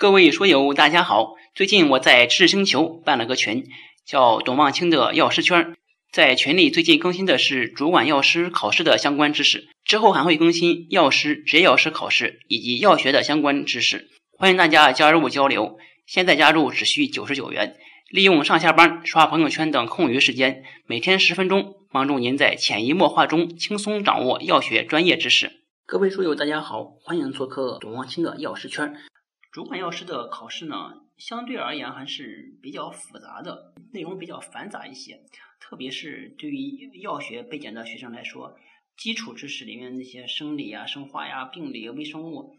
各位书友，大家好！最近我在知识星球办了个群，叫“董望清的药师圈”。在群里最近更新的是主管药师考试的相关知识，之后还会更新药师、职业药师考试以及药学的相关知识。欢迎大家加入交流。现在加入只需九十九元，利用上下班、刷朋友圈等空余时间，每天十分钟，帮助您在潜移默化中轻松掌握药学专业知识。各位书友，大家好，欢迎做客董望清的药师圈。主管药师的考试呢，相对而言还是比较复杂的，内容比较繁杂一些。特别是对于药学背景的学生来说，基础知识里面那些生理啊、生化呀、病理、微生物，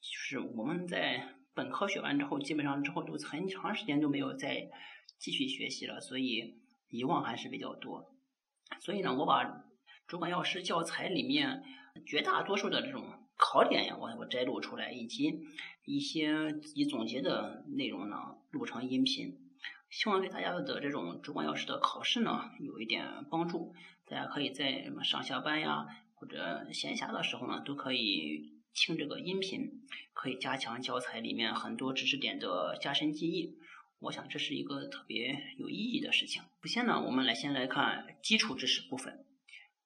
就是我们在本科学完之后，基本上之后都很长时间都没有再继续学习了，所以遗忘还是比较多。所以呢，我把主管药师教材里面绝大多数的这种。考点呀，我我摘录出来，以及一些自己总结的内容呢，录成音频，希望对大家的这种主管药师的考试呢有一点帮助。大家可以在什么上下班呀，或者闲暇的时候呢，都可以听这个音频，可以加强教材里面很多知识点的加深记忆。我想这是一个特别有意义的事情。首先呢，我们来先来看基础知识部分，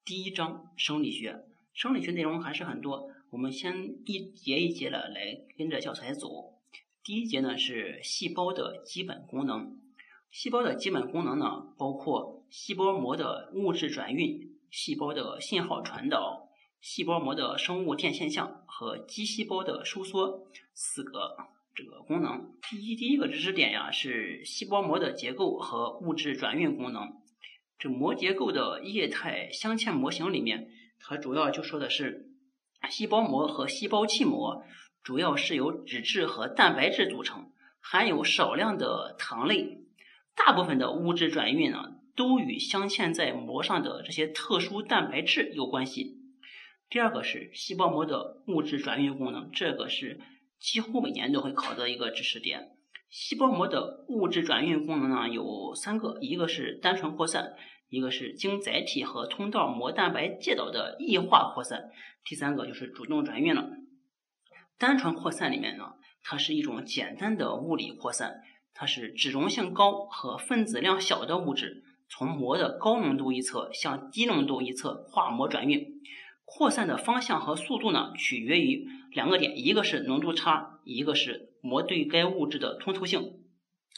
第一章生理学，生理学内容还是很多。我们先一节一节的来跟着教材走。第一节呢是细胞的基本功能。细胞的基本功能呢包括细胞膜的物质转运、细胞的信号传导、细胞膜的生物电现象和肌细胞的收缩四个这个功能。第一第一个知识点呀是细胞膜的结构和物质转运功能。这膜结构的液态镶嵌模型里面，它主要就说的是。细胞膜和细胞器膜主要是由脂质和蛋白质组成，含有少量的糖类。大部分的物质转运呢，都与镶嵌在膜上的这些特殊蛋白质有关系。第二个是细胞膜的物质转运功能，这个是几乎每年都会考的一个知识点。细胞膜的物质转运功能呢有三个，一个是单纯扩散。一个是经载体和通道膜蛋白介导的异化扩散，第三个就是主动转运了。单纯扩散里面呢，它是一种简单的物理扩散，它是脂溶性高和分子量小的物质从膜的高浓度一侧向低浓度一侧跨膜转运。扩散的方向和速度呢，取决于两个点，一个是浓度差，一个是膜对该物质的通透性。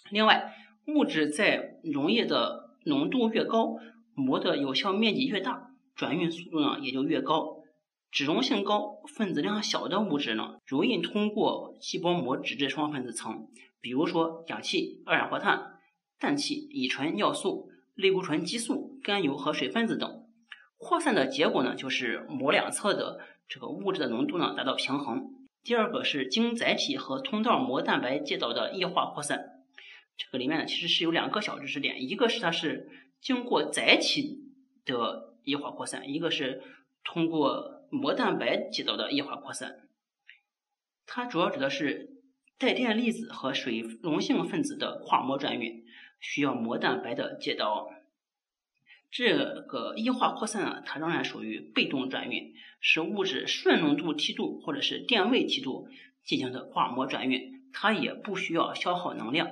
另外，物质在溶液的浓度越高，膜的有效面积越大，转运速度呢也就越高。脂溶性高、分子量小的物质呢，容易通过细胞膜脂质双分子层，比如说氧气、二氧化碳、氮气、乙醇、尿素、类固醇、激素、甘油和水分子等。扩散的结果呢，就是膜两侧的这个物质的浓度呢达到平衡。第二个是经载体和通道膜蛋白介导的液化扩散。这个里面呢，其实是有两个小知识点，一个是它是经过载体的异化扩散，一个是通过膜蛋白介导的异化扩散。它主要指的是带电粒子和水溶性分子的跨膜转运，需要膜蛋白的介导。这个异化扩散啊，它仍然属于被动转运，是物质顺浓度梯度或者是电位梯度进行的跨膜转运，它也不需要消耗能量。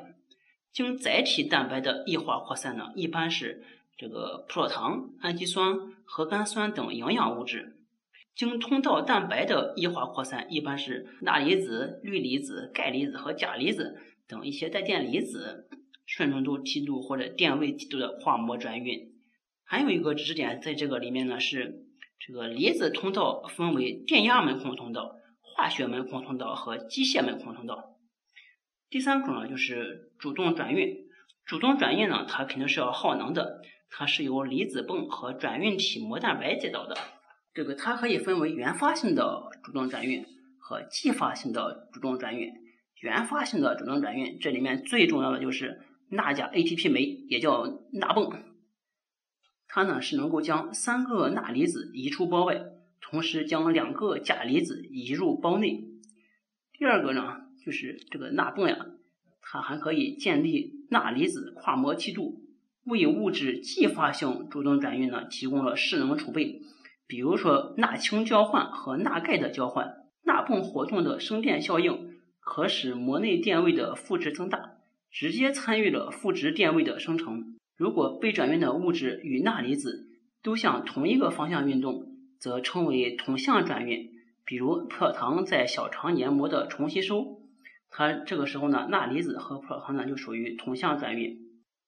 经载体蛋白的异化扩散呢，一般是这个葡萄糖、氨基酸、核苷酸等营养物质；经通道蛋白的异化扩散，一般是钠离子、氯离子、钙离子和钾离子等一些带电离子，顺浓度梯度或者电位梯度的跨膜转运。还有一个知识点在这个里面呢，是这个离子通道分为电压门控通道、化学门控通道和机械门控通道。第三种呢，就是主动转运。主动转运呢，它肯定是要耗能的，它是由离子泵和转运体膜蛋白介导的。这个它可以分为原发性的主动转运和继发性的主动转运。原发性的主动转运，这里面最重要的就是钠钾 ATP 酶，也叫钠泵。它呢是能够将三个钠离子移出胞外，同时将两个钾离子移入胞内。第二个呢？就是这个钠泵呀，它还可以建立钠离子跨膜梯度，为物质继发性主动转运呢提供了势能储备。比如说钠氢交换和钠钙的交换，钠泵活动的生电效应可使膜内电位的负值增大，直接参与了负值电位的生成。如果被转运的物质与钠离子都向同一个方向运动，则称为同向转运。比如葡萄糖在小肠黏膜的重吸收，它这个时候呢，钠离子和葡萄糖呢就属于同向转运。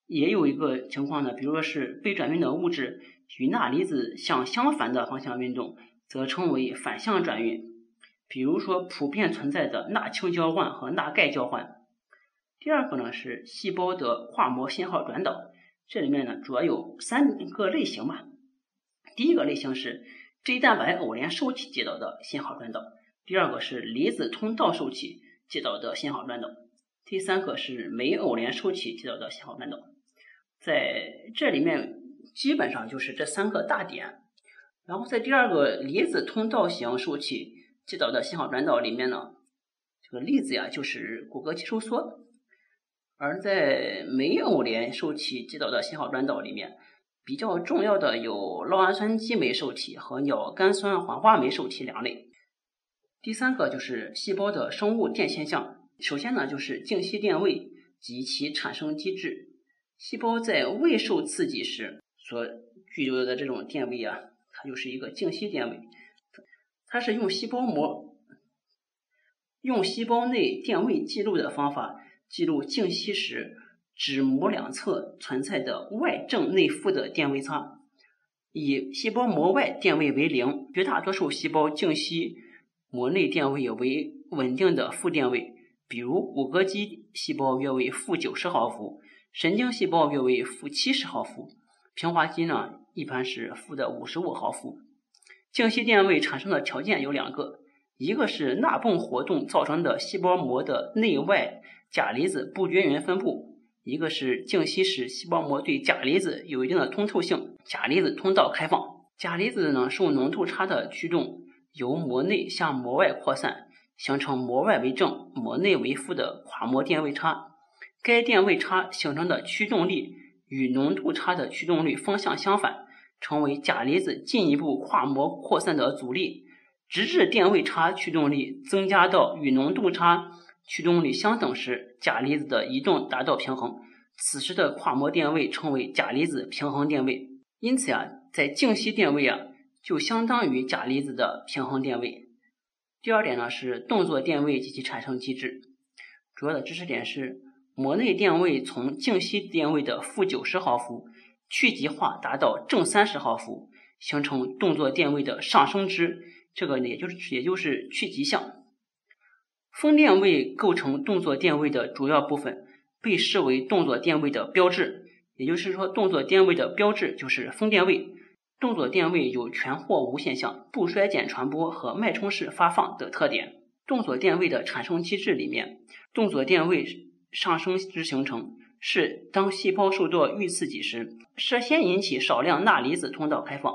也有一个情况呢，比如说是被转运的物质与钠离子向相反的方向运动，则称为反向转运。比如说普遍存在的钠氢交换和钠钙交换。第二个呢是细胞的跨膜信号转导，这里面呢主要有三个类型吧。第一个类型是 G 蛋白偶联受体接导的信号转导，第二个是离子通道受体接导的信号转导，第三个是酶偶联受体击导的信号转导。在这里面基本上就是这三个大点，然后在第二个离子通道型受体击导的信号转导里面呢，这个例子呀就是骨骼肌收缩；而在酶偶联受体击导的信号转导里面，比较重要的有酪氨酸激酶受体和鸟苷酸环化酶受体两类。第三个就是细胞的生物电现象，首先呢就是静息电位及其产生机制。细胞在未受刺激时所具有的这种电位啊，它就是一个静息电位。它是用细胞膜用细胞内电位记录的方法记录静息时脂膜两侧存在的外正内负的电位差，以细胞膜外电位为零，绝大多数细胞静息膜内电位为稳定的负电位，比如骨骼肌细胞约为负九十毫伏。神经细胞约为负七十毫伏，平滑肌呢一般是负的五十五毫伏。静息电位产生的条件有两个，一个是钠泵活动造成的细胞膜的内外钾离子不均匀分布，一个是静息时细胞膜对钾离子有一定的通透性，钾离子通道开放。钾离子呢受浓度差的驱动，由膜内向膜外扩散，形成膜外为正、膜内为负的跨膜电位差。该电位差形成的驱动力与浓度差的驱动力方向相反，成为钾离子进一步跨膜扩散的阻力，直至电位差驱动力增加到与浓度差驱动力相等时，钾离子的移动达到平衡。此时的跨膜电位称为钾离子平衡电位。因此啊，在静息电位啊，就相当于钾离子的平衡电位。第二点呢是动作电位及其产生机制，主要的知识点是。膜内电位从静息电位的负九十毫伏去极化达到正三十毫伏，形成动作电位的上升值，这个也就是也就是去极向。风电位构成动作电位的主要部分，被视为动作电位的标志。也就是说，动作电位的标志就是风电位。动作电位有全或无现象、不衰减传播和脉冲式发放的特点。动作电位的产生机制里面，动作电位。上升之形成是当细胞受到预刺激时，率先引起少量钠离子通道开放，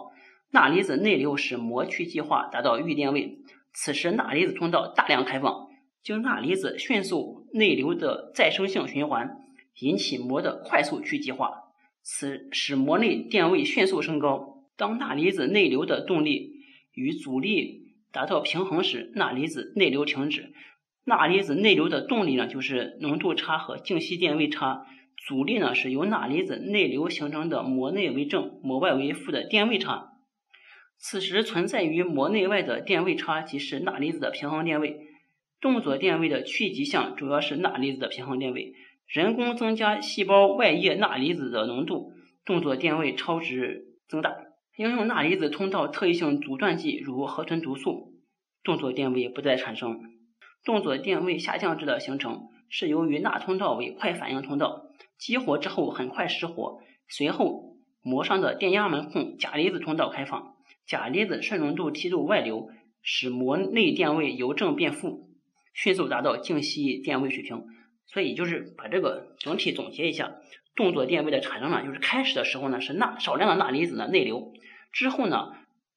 钠离子内流使膜去极化达到预电位。此时钠离子通道大量开放，经钠离子迅速内流的再生性循环，引起膜的快速去极化，此使膜内电位迅速升高。当钠离子内流的动力与阻力达到平衡时，钠离子内流停止。钠离子内流的动力呢，就是浓度差和静息电位差；阻力呢，是由钠离子内流形成的膜内为正、膜外为负的电位差。此时存在于膜内外的电位差，即是钠离子的平衡电位。动作电位的去极项主要是钠离子的平衡电位。人工增加细胞外液钠离子的浓度，动作电位超值增大。应用钠离子通道特异性阻断剂，如河豚毒素，动作电位不再产生。动作电位下降值的形成是由于钠通道为快反应通道，激活之后很快失活，随后膜上的电压门控钾离子通道开放，钾离子顺浓度梯度外流，使膜内电位由正变负，迅速达到静息电位水平。所以就是把这个整体总结一下，动作电位的产生呢，就是开始的时候呢是钠少量的钠离子呢内流，之后呢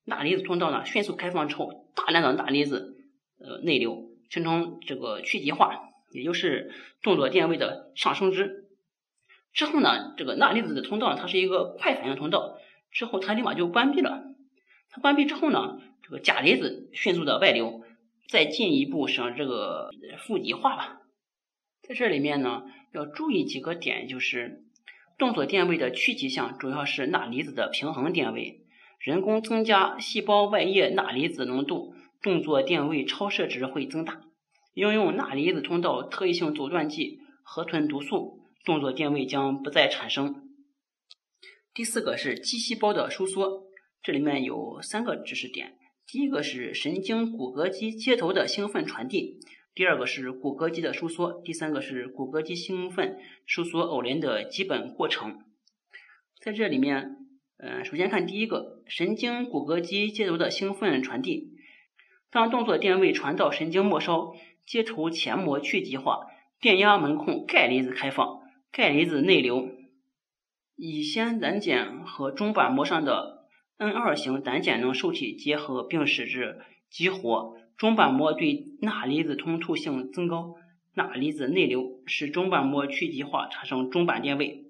钠离子通道呢迅速开放之后，大量的钠离子呃内流。形成这个去极化，也就是动作电位的上升值。之后呢，这个钠离子的通道它是一个快反应通道，之后它立马就关闭了。它关闭之后呢，这个钾离子迅速的外流，再进一步使这个负极化吧。在这里面呢，要注意几个点，就是动作电位的趋极项主要是钠离子的平衡电位，人工增加细胞外液钠离子浓度，动作电位超设值会增大。应用钠离子通道特异性阻断剂河豚毒素，动作电位将不再产生。第四个是肌细胞的收缩，这里面有三个知识点。第一个是神经骨骼肌接头的兴奋传递，第二个是骨骼肌的收缩，第三个是骨骼肌兴奋收缩偶联的基本过程。在这里面，嗯，首先看第一个神经骨骼肌接头的兴奋传递，当动作电位传到神经末梢。接头前膜去极化，电压门控钙离子开放，钙离子内流，乙酰胆碱和中板膜上的 N 二型胆碱能受体结合，并使之激活，中板膜对钠离子通透性增高，钠离子内流，使中板膜去极化，产生中板电位。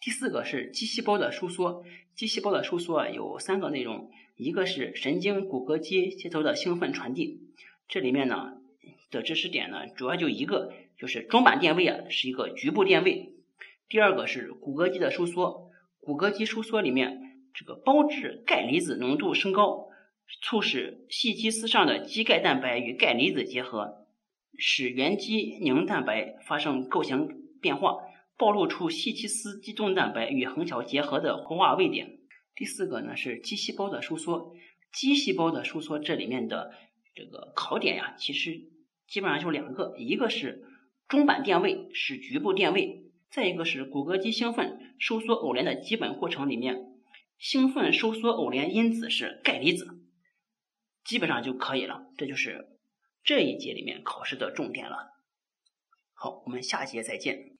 第四个是肌细胞的收缩，肌细胞的收缩啊有三个内容，一个是神经骨骼肌接头的兴奋传递，这里面呢。的知识点呢，主要就一个，就是中板电位啊是一个局部电位。第二个是骨骼肌的收缩，骨骼肌收缩里面这个胞质钙离子浓度升高，促使细肌丝上的肌钙蛋白与钙离子结合，使原肌凝蛋白发生构型变化，暴露出细肌丝肌动蛋白与横桥结合的活化位点。第四个呢是肌细胞的收缩，肌细胞的收缩这里面的这个考点呀，其实。基本上就两个，一个是中板电位是局部电位，再一个是骨骼肌兴奋收缩偶联的基本过程里面，兴奋收缩偶联因子是钙离子，基本上就可以了。这就是这一节里面考试的重点了。好，我们下节再见。